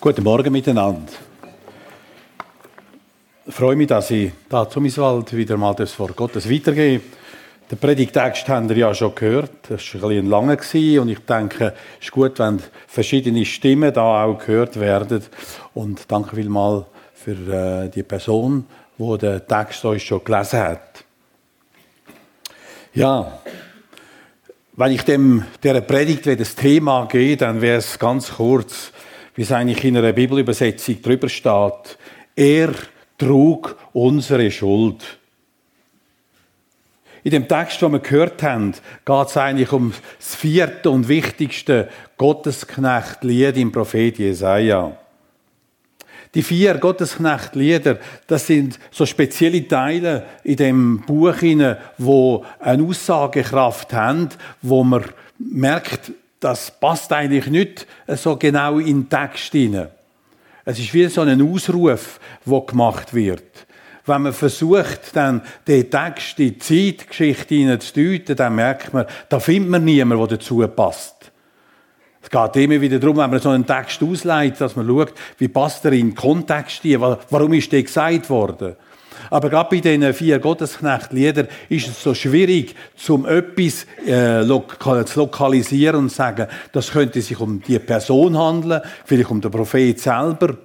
Guten Morgen miteinander. Ich freue mich, dass ich da zu Miswald wieder mal das Wort Gottes weitergebe. Den Predigtext habt ihr ja schon gehört. Das war ein bisschen langer und ich denke, es ist gut, wenn verschiedene Stimmen da auch gehört werden. Und danke vielmals für äh, die Person, die den Text euch schon gelesen hat. Ja, wenn ich dem der Predigt das Thema gehe, dann wäre es ganz kurz wie es eigentlich in einer Bibelübersetzung drüber steht. Er trug unsere Schuld. In dem Text, den wir gehört haben, geht es eigentlich um das vierte und wichtigste Gottesknecht-Lied im Prophet Jesaja. Die vier Gottesknecht-Lieder, das sind so spezielle Teile in dem Buch, wo eine Aussagekraft haben, wo man merkt, das passt eigentlich nicht so genau in den Text hinein. Es ist wie so ein Ausruf, der gemacht wird. Wenn man versucht, dann den Text in die Zeitgeschichte hineinzudeuten, dann merkt man, da findet man niemanden, der dazu passt. Es geht immer wieder darum, wenn man so einen Text ausleitet, dass man schaut, wie passt er in den Kontext hier, warum ist der gesagt worden. Aber gerade bei diesen vier Gottesknecht-Liedern ist es so schwierig, zum etwas äh, zu lokalisieren und zu sagen, das könnte sich um die Person handeln, vielleicht um den Prophet selber.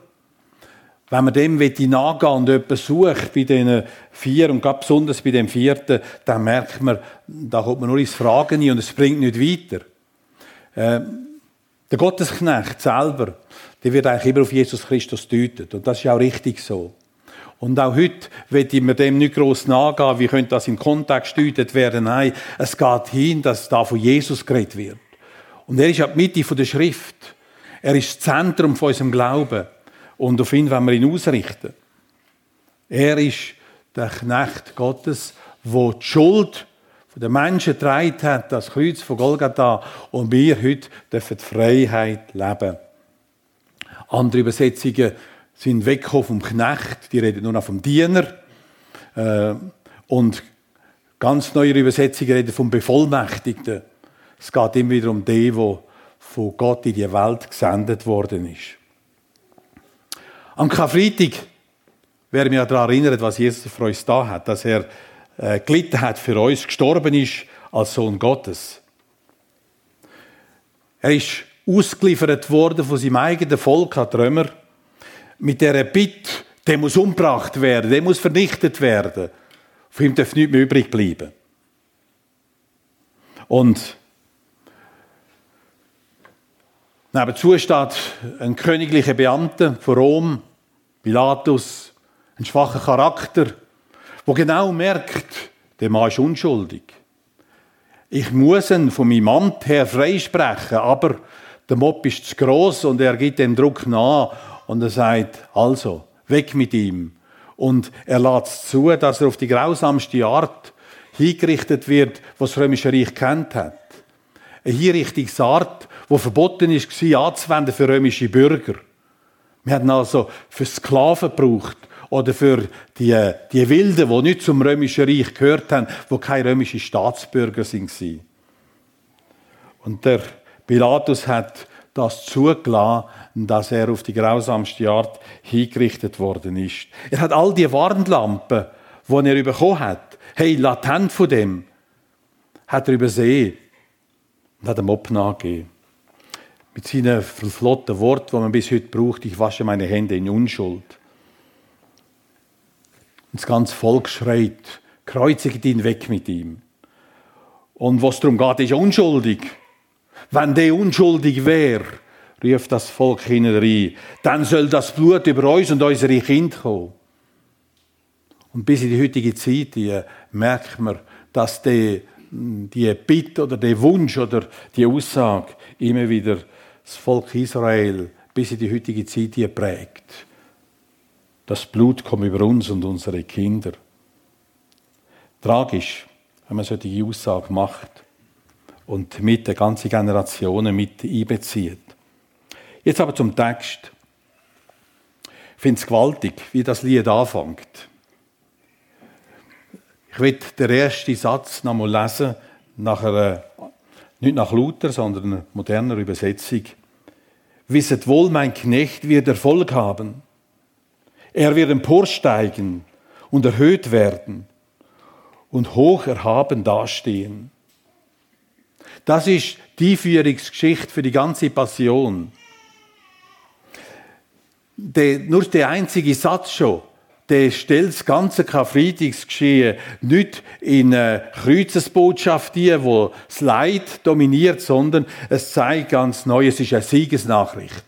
Wenn man dem nachgehen und etwas sucht bei diesen vier und gerade besonders bei dem vierten, dann merkt man, da kommt man nur ins Fragen und es bringt nicht weiter. Äh, der Gottesknecht selber, der wird eigentlich immer auf Jesus Christus deutet. Und das ist auch richtig so. Und auch heute will ich mir dem nicht gross nachgehen, wie könnte das im Kontext gedeutet werden. Nein, es geht hin, dass da von Jesus geredet wird. Und er ist ja die Mitte der Schrift. Er ist das Zentrum von unserem Glauben. Und auf ihn wollen wir ihn ausrichten. Er ist der Knecht Gottes, der die Schuld der Menschen getragen hat, das Kreuz von Golgatha. Und wir heute dürfen die Freiheit leben. Andere Übersetzungen sind weggekommen vom Knecht, die reden nur noch vom Diener. Äh, und ganz neue Übersetzungen reden vom Bevollmächtigten. Es geht immer wieder um den, der von Gott in die Welt gesendet worden ist. Am Karfreitag werden wir daran erinnern, was Jesus für uns da hat, dass er äh, gelitten hat für uns, gestorben ist als Sohn Gottes. Er ist ausgeliefert worden von seinem eigenen Volk an die Römer mit der Bitte, der muss umgebracht werden, der muss vernichtet werden. Von ihm darf nichts mehr übrig bleiben. Und nebenzu steht ein königlicher Beamter von Rom, Pilatus, ein schwacher Charakter, wo genau merkt, der Mann ist unschuldig. Ich muss ihn von meinem Amt her freisprechen, aber der Mob ist zu gross und er gibt dem Druck nach und er sagt, also, weg mit ihm. Und er lässt zu, dass er auf die grausamste Art hingerichtet wird, was das Römische Reich kennt hat. Eine Hinrichtungsart, die verboten war, anzuwenden für römische Bürger. Wir hatten also für Sklaven gebraucht oder für die, die Wilden, die nicht zum Römischen Reich gehört haben, die keine römischen Staatsbürger waren. Und der Pilatus hat das zugelassen, dass er auf die grausamste Art hingerichtet worden ist. Er hat all die Warnlampen, die er bekommen hat, hey, latent von dem, hat er übersehen und hat dem Mob nachgegeben. Mit seinen flotten Worten, die man bis heute braucht, ich wasche meine Hände in Unschuld. Und das ganze Volk schreit, kreuzigt ihn weg mit ihm. Und was darum geht, ist unschuldig. Wenn der unschuldig wäre, rief das Volk hinein, dann soll das Blut über uns und unsere Kinder kommen. Und bis in die heutige Zeit die, merkt man, dass die, die Bitte oder der Wunsch oder die Aussage immer wieder das Volk Israel bis in die heutige Zeit die prägt. Das Blut kommt über uns und unsere Kinder. Tragisch, wenn man solche Aussage macht und mit der ganzen Generationen mit einbezieht. Jetzt aber zum Text. Ich finde es gewaltig, wie das Lied anfängt. Ich will den ersten Satz noch mal lesen, nach einer, nicht nach Luther, sondern einer moderner Übersetzung. wisset wohl, mein Knecht wird Erfolg haben. Er wird emporsteigen und erhöht werden und hoch erhaben dastehen. Das ist die Führungsgeschichte für die ganze Passion. Der, nur der einzige Satz schon, der stellt das ganze Karfreitagsgeschehen nicht in eine Kreuzesbotschaft die, wo das Leid dominiert, sondern es zeigt ganz neu, es ist eine Siegesnachricht.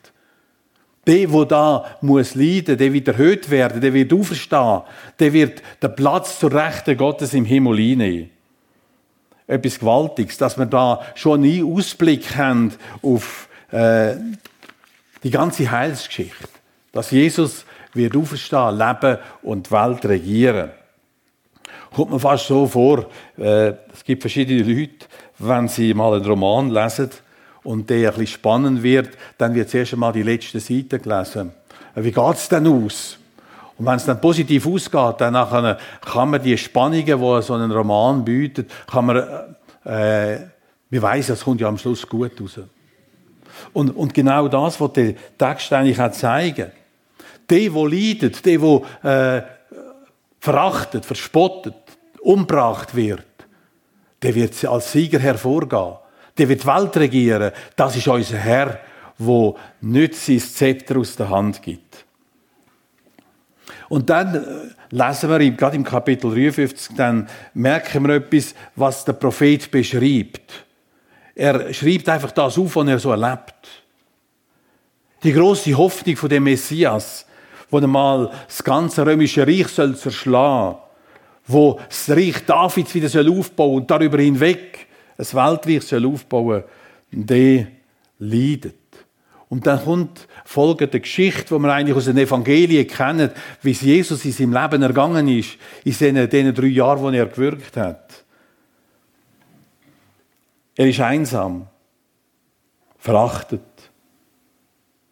Der, wo da muss leiden, der wird erhöht werden, der wird auferstehen, der wird den Platz zur Rechten Gottes im Himmel einnehmen. Etwas Gewaltiges, dass wir da schon nie Ausblick haben auf äh, die ganze Heilsgeschichte. Dass Jesus wird auferstehen, leben und die Welt regieren. Kommt mir fast so vor, äh, es gibt verschiedene Leute, wenn sie mal einen Roman lesen und der ein spannend wird, dann wird zuerst einmal die letzte Seite gelesen. Wie geht es denn aus? Und wenn es dann positiv ausgeht, dann nachher kann man die Spannungen, die so ein Roman bietet, kann man, äh, wir weiss, es kommt ja am Schluss gut raus. Und, und genau das, was der Text eigentlich auch zeigen. Der, der leidet, der, der äh, verachtet, verspottet, umgebracht wird, der wird als Sieger hervorgehen. Der wird die Welt regieren. Das ist unser Herr, der nicht sein Zepter aus der Hand gibt. Und dann äh, lesen wir, gerade im Kapitel 53, dann merken wir etwas, was der Prophet beschreibt. Er schreibt einfach das auf, was er so erlebt. Die große Hoffnung von dem Messias, wo einmal das ganze römische Reich soll zerschlagen, wo das Reich Davids wieder soll aufbauen und darüber hinweg ein Weltreich soll aufbauen, der leidet. Und dann kommt folgende Geschichte, die wir eigentlich aus den Evangelien kennen, wie es Jesus in seinem Leben ergangen ist, in diesen, diesen drei Jahren, wo er gewirkt hat. Er ist einsam, verachtet,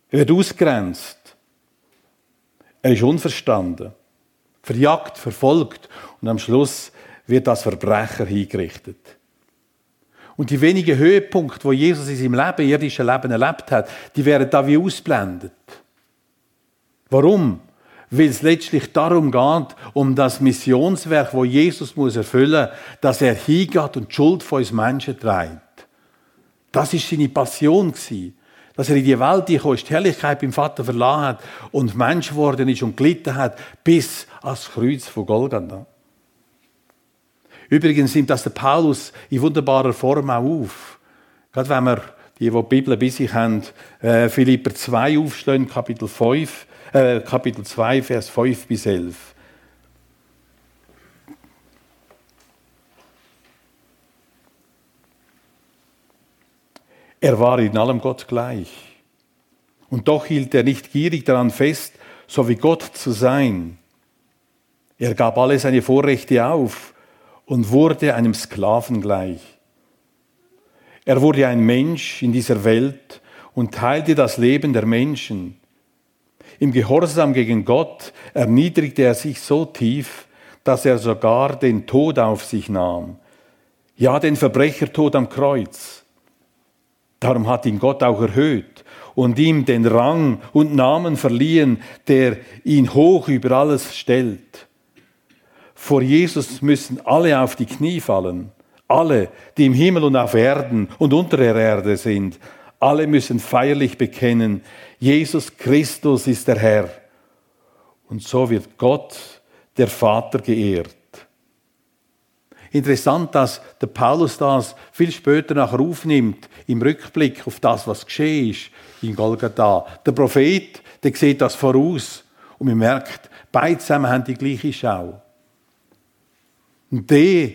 er wird ausgrenzt, er ist unverstanden, verjagt, verfolgt und am Schluss wird das Verbrecher hingerichtet. Und die wenigen Höhepunkte, wo Jesus in seinem Leben, irdischen Leben erlebt hat, die werden da wie ausblendet. Warum? Weil es letztlich darum geht, um das Missionswerk, wo Jesus muss erfüllen, dass er hingeht und die Schuld von uns Menschen trägt. Das ist seine Passion. Dass er in die Welt gekommen die Herrlichkeit beim Vater verlassen hat und Mensch geworden ist und gelitten hat bis ans Kreuz von Golgatha. Übrigens nimmt das der Paulus in wunderbarer Form auch auf. Gerade wenn wir, die, die die Bibel bei sich haben, äh, Philipper 2 aufstehen, Kapitel 5, äh, Kapitel 2, Vers 5 bis 11. Er war in allem Gott gleich. Und doch hielt er nicht gierig daran fest, so wie Gott zu sein. Er gab alle seine Vorrechte auf und wurde einem Sklaven gleich. Er wurde ein Mensch in dieser Welt und teilte das Leben der Menschen. Im Gehorsam gegen Gott erniedrigte er sich so tief, dass er sogar den Tod auf sich nahm. Ja, den Verbrechertod am Kreuz. Darum hat ihn Gott auch erhöht und ihm den Rang und Namen verliehen, der ihn hoch über alles stellt vor Jesus müssen alle auf die Knie fallen. Alle, die im Himmel und auf Erden und unter der Erde sind. Alle müssen feierlich bekennen, Jesus Christus ist der Herr. Und so wird Gott, der Vater, geehrt. Interessant, dass der Paulus das viel später nachher aufnimmt, im Rückblick auf das, was geschehen ist in Golgatha. Der Prophet, der sieht das voraus und man merkt, beide zusammen haben die gleiche Schau. Und der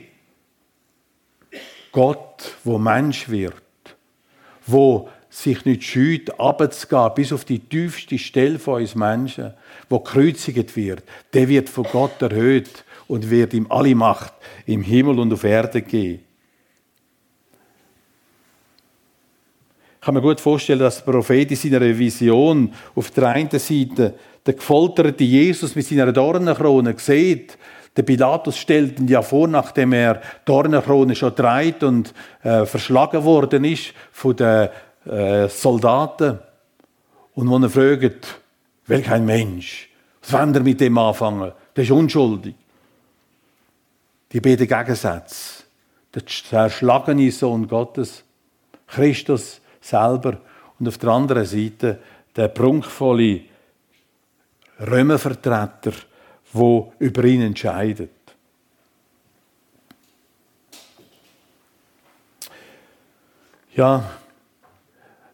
Gott, wo Mensch wird, wo sich nicht scheut, abzugehen bis auf die tiefste Stelle von uns Menschen, wo gekreuzigt wird, der wird von Gott erhöht und wird ihm alle Macht im Himmel und auf Erde geben. Ich kann mir gut vorstellen, dass der Prophet in seiner Vision auf der einen Seite den gefolterten Jesus mit seiner Dornenkrone sieht, der Pilatus stellt ihn ja vor, nachdem er Dornenkrone schon trägt und äh, verschlagen worden ist von den äh, Soldaten. Und wo er fragt, welch ein Mensch, was wollen er mit dem anfangen? Der ist unschuldig. Die beiden Gegensätze. Der zerschlagene Sohn Gottes, Christus selber und auf der anderen Seite der prunkvolle Römervertreter, wo über ihn entscheidet. Ja,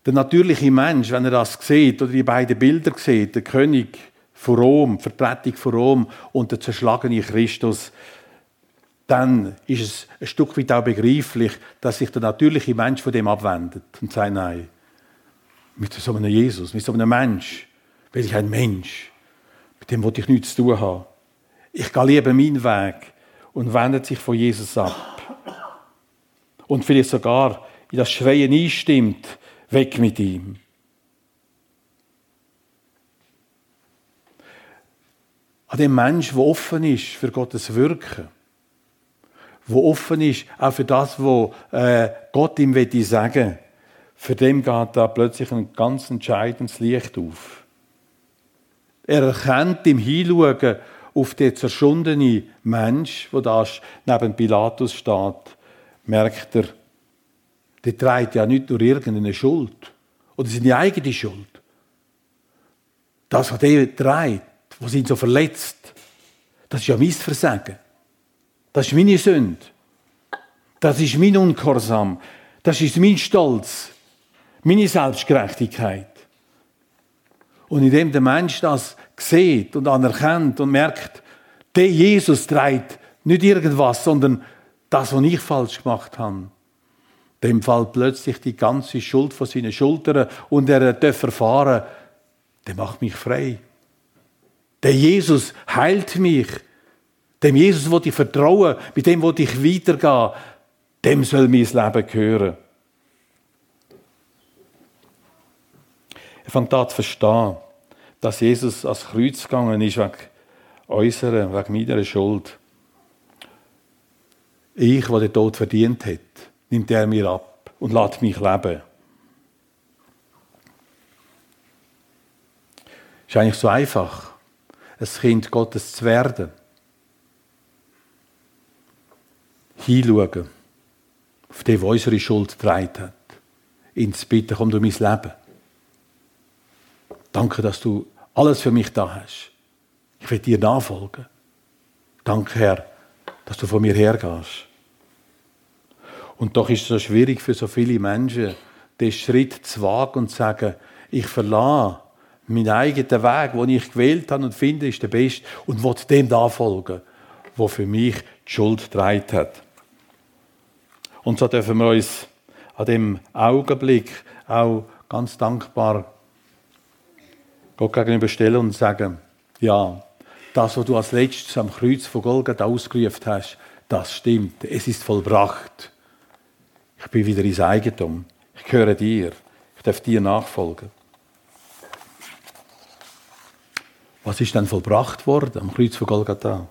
der natürliche Mensch, wenn er das sieht oder die beiden Bilder sieht, der König von Rom, Vertretung von Rom und der zerschlagene Christus, dann ist es ein Stück weit auch begreiflich, dass sich der natürliche Mensch von dem abwendet und sagt, nein, mit so einem Jesus, mit so einem Mensch, will ich ein Mensch, mit dem wollte ich nichts zu tun haben. Ich gehe lieber meinen Weg und wendet sich von Jesus ab. Und vielleicht sogar in das Schreien einstimmt, weg mit ihm. An dem Mensch, der offen ist für Gottes Wirken, wo offen ist auch für das, was äh, Gott ihm sagen will, für den geht da plötzlich ein ganz entscheidendes Licht auf. Er erkennt im Hinschauen auf den zerschundenen Mensch, wo da neben Pilatus steht, merkt er, der trägt ja nicht nur irgendeine Schuld oder seine eigene Schuld. Das, was er trägt, was ihn so verletzt, das ist ja mein Versagen. Das ist meine Sünde. Das ist mein Ungehorsam. Das ist mein Stolz. Meine Selbstgerechtigkeit. Und indem der Mensch das sieht und anerkennt und merkt, der Jesus trägt nicht irgendwas, sondern das, was ich falsch gemacht habe, dem fällt plötzlich die ganze Schuld von seinen Schultern und er darf erfahren, der macht mich frei. Der Jesus heilt mich. Dem Jesus, wo ich vertraue, mit dem, wo ich weitergehe, dem soll mein Leben gehören. Er fängt an zu verstehen, dass Jesus ans Kreuz gegangen ist wegen unserer, wegen meiner Schuld. Ich, der den Tod verdient hat, nimmt er mir ab und lässt mich leben. Es ist eigentlich so einfach, ein Kind Gottes zu werden. hinschauen, auf den, der unsere Schuld getragen hat. Zu bitten, komm durch mein Leben. Danke, dass du alles für mich da hast. Ich will dir nachfolgen. Danke, Herr, dass du von mir hergehst. Und doch ist es so schwierig für so viele Menschen, den Schritt zu wagen und zu sagen, ich verlasse meinen eigenen Weg, den ich gewählt habe und finde, ist der beste und will dem nachfolgen, wo für mich die Schuld getragen hat. Und so dürfen wir uns an dem Augenblick auch ganz dankbar Gott gegenüberstellen und sagen, ja, das, was du als letztes am Kreuz von Golgatha ausgerufen hast, das stimmt. Es ist vollbracht. Ich bin wieder ins Eigentum. Ich gehöre dir. Ich darf dir nachfolgen. Was ist denn vollbracht worden am Kreuz von Golgatha?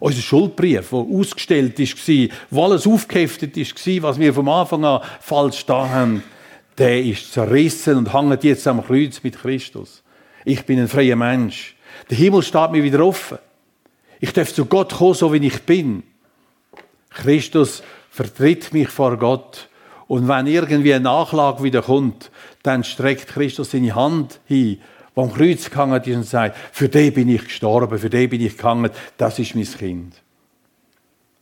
Unser Schuldbrief, der ausgestellt war, wo alles aufgeheftet war, was wir vom Anfang an falsch da haben, der ist zerrissen und hängt jetzt am Kreuz mit Christus. Ich bin ein freier Mensch. Der Himmel steht mir wieder offen. Ich darf zu Gott kommen, so wie ich bin. Christus vertritt mich vor Gott. Und wenn irgendwie eine Nachlage wieder kommt, dann streckt Christus seine Hand hin der am Kreuz gehangen ist und sagt, für den bin ich gestorben, für den bin ich gehangen, das ist mein Kind.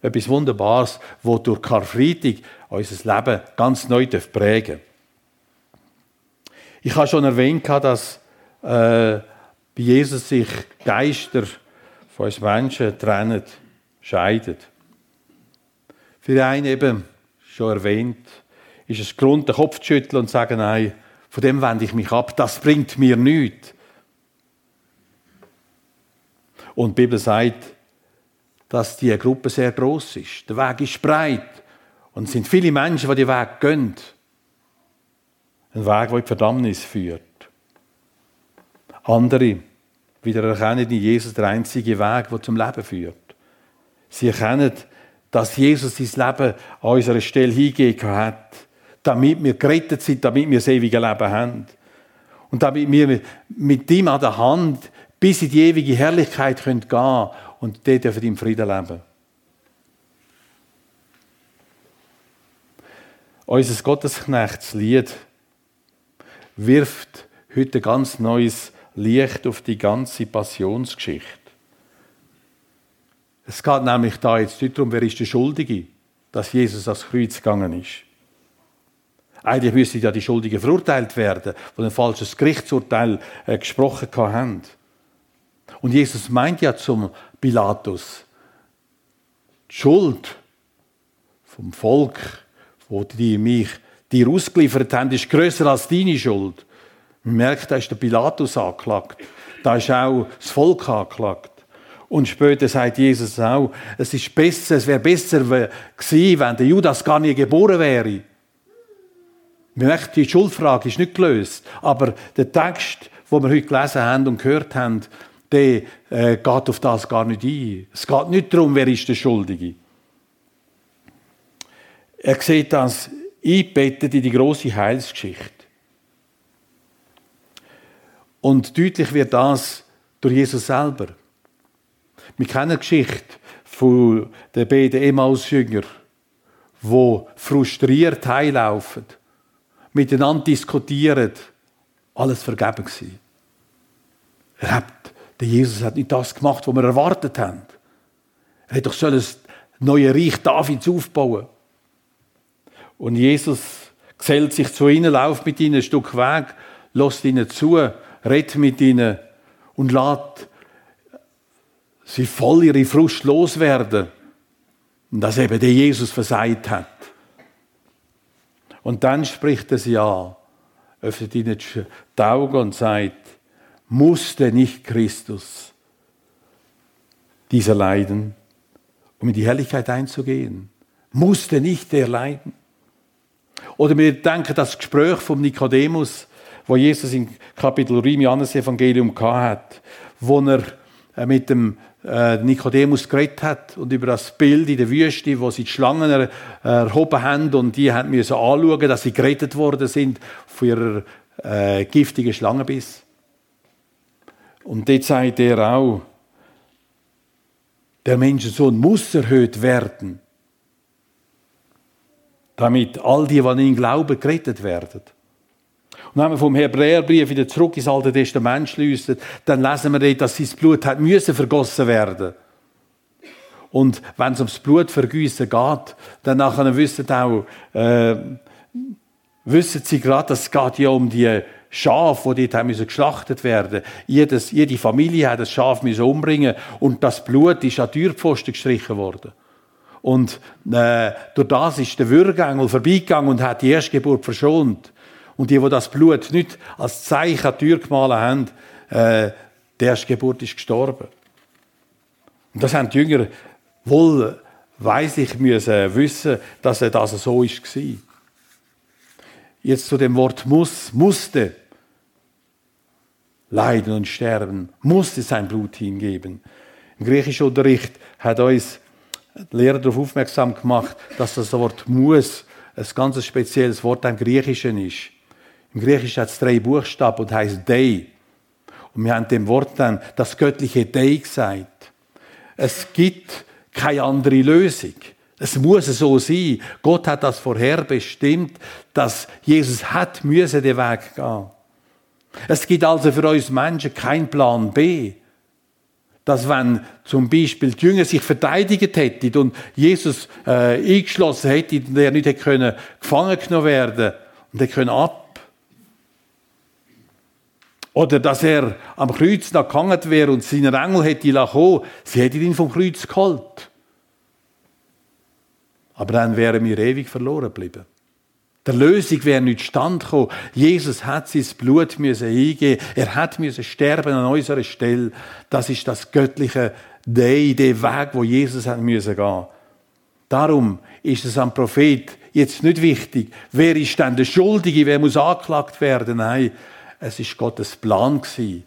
Etwas Wunderbares, das durch Karfreitag unser Leben ganz neu prägen Ich habe schon erwähnt, dass äh, bei Jesus sich Geister von uns Menschen trennen, scheiden. Für einen eben, schon erwähnt, ist es Grund, den Kopf zu schütteln und zu sagen, nein, von dem wende ich mich ab, das bringt mir nichts. Und die Bibel sagt, dass die Gruppe sehr groß ist. Der Weg ist breit und es sind viele Menschen, die den Weg gehen. Ein Weg, der in die Verdammnis führt. Andere wieder erkennen in Jesus der einzige Weg, der zum Leben führt. Sie erkennen, dass Jesus sein Leben an unserer Stelle hingegeben hat damit wir gerettet sind, damit wir das ewige Leben haben. Und damit wir mit ihm an der Hand bis in die ewige Herrlichkeit gehen können und dort dürfen im Frieden leben. Unser Gottesknechtslied wirft heute ein ganz neues Licht auf die ganze Passionsgeschichte. Es geht nämlich da jetzt nicht darum, wer ist der Schuldige, dass Jesus ans Kreuz gegangen ist. Eigentlich müssten ja die Schuldigen verurteilt werden, die ein falsches Gerichtsurteil äh, gesprochen haben. Und Jesus meint ja zum Pilatus, die Schuld vom Volk, wo die mich dir ausgeliefert haben, ist größer als deine Schuld. Man merkt, da ist der Pilatus angeklagt. Da ist auch das Volk angeklagt. Und später sagt Jesus auch, es ist besser, es wäre besser gewesen, wenn der Judas gar nie geboren wäre. Man merkt, die Schuldfrage ist nicht gelöst. Aber der Text, den wir heute gelesen haben und gehört haben, der äh, geht auf das gar nicht ein. Es geht nicht darum, wer ist der Schuldige. Er sieht das eingebettet in die große Heilsgeschichte. Und deutlich wird das durch Jesus selber. Wir kennen die Geschichte von den beiden Emmaus-Jüngern, die frustriert heilaufen, miteinander diskutieren, alles vergeben gewesen. Er der Jesus hat nicht das gemacht, was wir erwartet haben. Er hätte doch sollen das neue Reich Davids aufbauen. Und Jesus gesellt sich zu ihnen, lauft mit ihnen ein Stück Weg, lässt ihnen zu, redet mit ihnen und lässt sie voll ihre Frust loswerden. Und dass eben der Jesus versagt hat. Und dann spricht er sie an, öffnet ihnen die Augen und sagt, musste nicht Christus dieser leiden, um in die Herrlichkeit einzugehen? Musste nicht der leiden? Oder wir denken das Gespräch von Nikodemus, wo Jesus im Kapitel 3 im Johannes-Evangelium hat, wo er äh, mit dem äh, Nikodemus geredet hat und über das Bild in der Wüste, wo sie die Schlangen erhoben haben und die haben müssen anschauen, dass sie gerettet worden sind von ihrer äh, giftigen Schlangenbiss. Und dort sagt er auch, der Menschensohn muss erhöht werden damit all die, die an ihn glauben, gerettet werden. Und wenn wir vom Hebräerbrief wieder zurück ins Alte Testament schliessen, dann lesen wir dort, dass sein Blut hat müssen vergossen werden. Und wenn es ums Blutvergießen geht, dann nachher wissen auch, äh, wissen sie gerade, dass es geht ja um die Schafe, die dort haben geschlachtet werden. Jedes, jede Familie hat das Schaf müssen umbringen und das Blut ist an Türpfosten gestrichen worden. Und äh, durch das ist der Würgengel vorbeigegangen und hat die Erstgeburt verschont. Und die, die das Blut nicht als Zeichen an die Tür gemalt haben, äh, die Erstgeburt ist gestorben. Und das haben die Jünger wohl, weiss ich, müssen wissen, dass das so ist. Jetzt zu dem Wort muss, musste leiden und sterben, musste sein Blut hingeben. Im griechischen Unterricht hat uns Lehrer darauf aufmerksam gemacht, dass das Wort muss ein ganz spezielles Wort im Griechischen ist. Im Griechischen hat es drei Buchstaben und heißt Dei. Und wir haben dem Wort dann das göttliche Dei gesagt. Es gibt keine andere Lösung. Es muss so sein. Gott hat das vorherbestimmt, dass Jesus hat müsse den Weg gehen. Es gibt also für uns Menschen keinen Plan B dass wenn zum Beispiel die Jünger sich verteidigt hätten und Jesus äh, eingeschlossen hätte und er nicht hätte können gefangen genommen werden und er können ab. Oder dass er am Kreuz noch gehangen wäre und seine Engel hätte kommen, sie hätten ihn vom Kreuz geholt. Aber dann wären wir ewig verloren geblieben. Der Lösung wäre nicht stand gekommen. Jesus hat sein Blut müssen eingeben. Er hat müssen sterben an unserer Stelle. Das ist das göttliche Day, der Weg, wo Jesus hat müssen gehen. Darum ist es am Prophet jetzt nicht wichtig, wer ist denn der Schuldige, wer muss angeklagt werden. Nein, es ist Gottes Plan gewesen,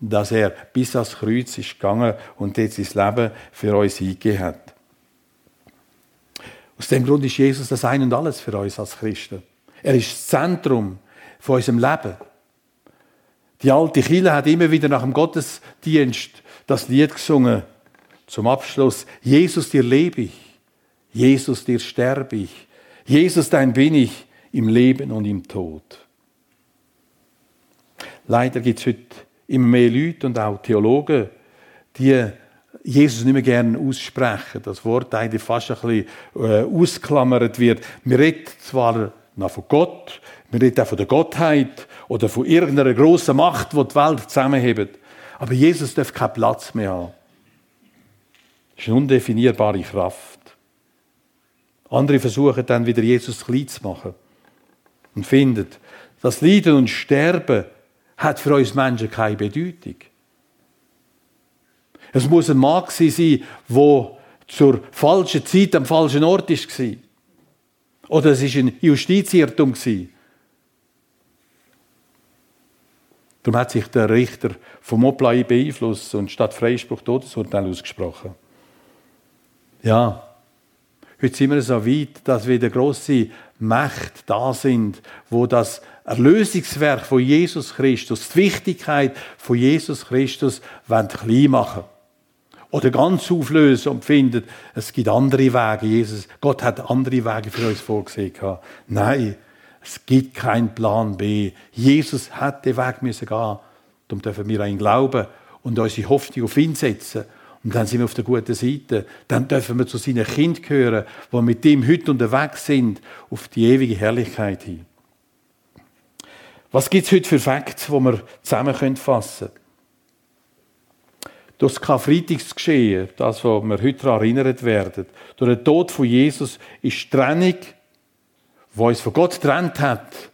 dass er bis ans Kreuz ist gegangen und jetzt sein Leben für uns eingegeben hat. Aus dem Grund ist Jesus das Ein und Alles für uns als Christen. Er ist das Zentrum von unserem Leben. Die alte Kille hat immer wieder nach dem Gottesdienst das Lied gesungen. Zum Abschluss. Jesus, dir lebe ich. Jesus, dir sterbe ich. Jesus, dein bin ich im Leben und im Tod. Leider gibt es heute immer mehr Leute und auch Theologen, die Jesus nicht mehr gerne aussprechen. Das Wort eigentlich fast ein bisschen äh, ausklammert wird. Wir reden zwar noch von Gott, wir reden auch von der Gottheit oder von irgendeiner grossen Macht, die die Welt zusammenhebt. Aber Jesus darf keinen Platz mehr haben. Das ist eine undefinierbare Kraft. Andere versuchen dann wieder Jesus klein zu machen und finden, das Leiden und Sterben hat für uns Menschen keine Bedeutung. Es muss ein Mann sein, der zur falschen Zeit am falschen Ort war. Oder es war ein Justizirrtum. Darum hat sich der Richter vom Oplai beeinflusst und statt Freispruch Todesurteil ausgesprochen. Ja, heute sind wir so weit, dass wieder grosse Mächte da sind, wo das Erlösungswerk von Jesus Christus, die Wichtigkeit von Jesus Christus klein machen oder ganz auflösen und finden, es gibt andere Wege. Jesus, Gott hat andere Wege für uns vorgesehen. Nein, es gibt keinen Plan B. Jesus hat den Weg müssen gehen. Darum dürfen wir an ihn glauben und unsere Hoffnung auf ihn setzen. Und dann sind wir auf der guten Seite. Dann dürfen wir zu seinen Kindern gehören, die mit ihm heute unterwegs sind, auf die ewige Herrlichkeit hin. Was gibt es heute für Facts, die wir zusammen fassen können? Durch das Karfreitagsgeschehen, das, wo wir heute daran erinnert werden, durch den Tod von Jesus, ist die Trennung, die uns von Gott getrennt hat,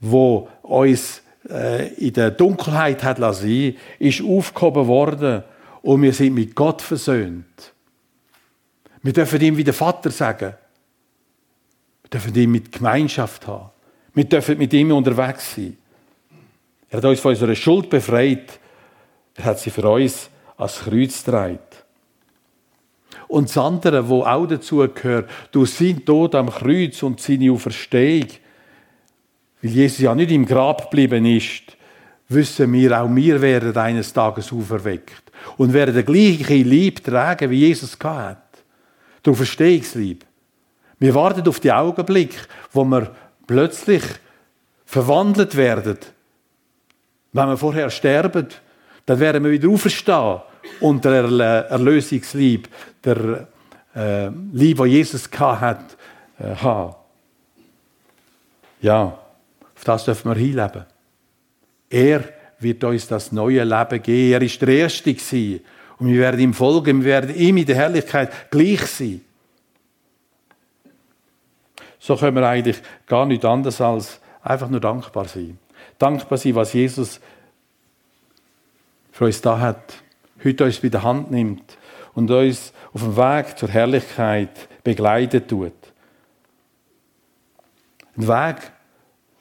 wo uns äh, in der Dunkelheit hat lassen, ist aufgehoben worden und wir sind mit Gott versöhnt. Wir dürfen ihm wie der Vater sagen. Wir dürfen ihm mit Gemeinschaft haben. Wir dürfen mit ihm unterwegs sein. Er hat uns von unserer Schuld befreit er hat sie für uns als Kreuz getragen. Und das andere, wo auch dazu gehört, durch sein Tod am Kreuz und seine Auferstehung, weil Jesus ja nicht im Grab geblieben ist, wissen wir, auch wir werden eines Tages auferweckt und werden den gleichen Lieb tragen, wie Jesus hat. Der Auferstehungslieb. Wir warten auf die Augenblick, wo wir plötzlich verwandelt werden. Wenn wir vorher sterben, dann werden wir wieder auferstehen und der Erlösungslieb, der äh, Lieb, wo Jesus hat, äh, haben. Ja, auf das dürfen wir hinleben. Er wird uns das neue Leben geben. Er ist der Erste gewesen. Und wir werden ihm folgen, wir werden ihm in der Herrlichkeit gleich sein. So können wir eigentlich gar nicht anders als einfach nur dankbar sein. Dankbar sein, was Jesus für uns da hat, heute uns bei der Hand nimmt und uns auf dem Weg zur Herrlichkeit begleitet tut. Ein Weg,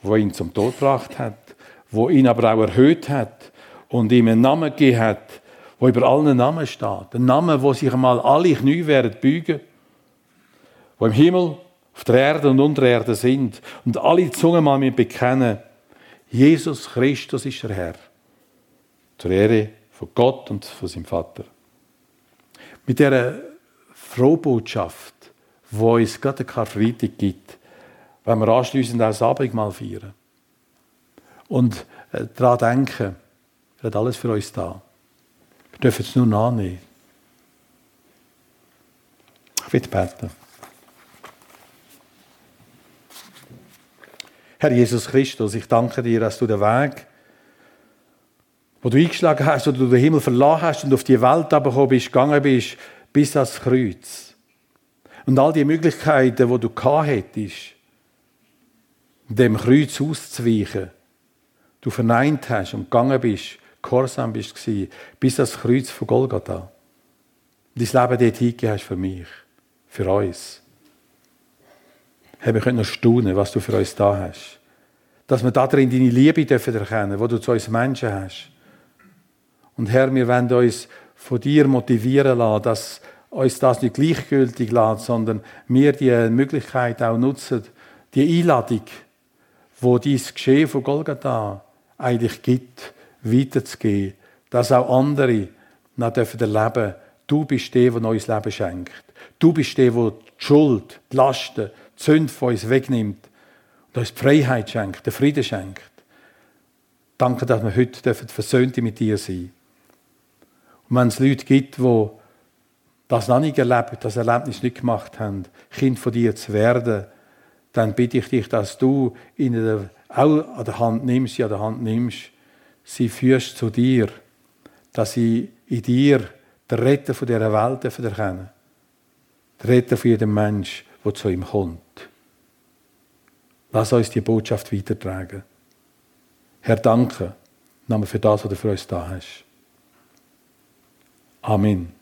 wo ihn zum Tod gebracht hat, wo ihn aber auch erhöht hat und ihm einen Namen gegeben hat, wo über allen Namen steht. Ein Name, wo sich einmal alle Knie werden beugen, wo im Himmel, auf der Erde und unter der Erde sind und alle Zungen mal mit bekennen, Jesus Christus ist der Herr zur Ehre von Gott und von seinem Vater. Mit dieser Frohbotschaft, die uns gerade Karfreitag gibt, wenn wir anschliessend auch das Abendmahl feiern. Und äh, daran denken, er hat alles für uns da. Wir dürfen es nur nachnehmen. Ich will beten. Herr Jesus Christus, ich danke dir, dass du den Weg wo du eingeschlagen hast oder du den Himmel verlassen hast und auf die Welt gekommen bist, gegangen bist, bis ans Kreuz. Und all die Möglichkeiten, die du gehabt hättest, dem Kreuz auszuweichen, du verneint hast und gegangen bist, gehorsam bist bis ans Kreuz von Golgatha. Dein Leben dort hingegeben hast für mich, für uns. Hey, wir können noch staunen, was du für uns da hast. Dass wir darin deine Liebe dürfen erkennen, wo du zu uns Menschen hast. Und Herr, wir wollen uns von dir motivieren lassen, dass uns das nicht gleichgültig lässt, sondern wir die Möglichkeit auch nutzen, die Einladung, wo dies Geschehen von Golgatha eigentlich gibt, weiterzugeben, dass auch andere noch dürfen du bist der, der neues Leben schenkt. Du bist der, der die Schuld, die Lasten, die Sünde von uns wegnimmt und uns die Freiheit schenkt, den Frieden schenkt. Danke, dass wir heute versöhnt mit dir sein dürfen. Und wenn es Leute gibt, die das noch nicht erlebt, das Erlebnis nicht gemacht haben, Kind von dir zu werden, dann bitte ich dich, dass du ihnen auch an der Hand nimmst, sie an der Hand nimmst, sie führst zu dir, dass sie in dir den Retter von dieser Welt erkennen Der Retter von jedem Mensch, der zu ihm kommt. Lass uns die Botschaft weitertragen. Herr, danke, für das, was du für uns da hast. Amen.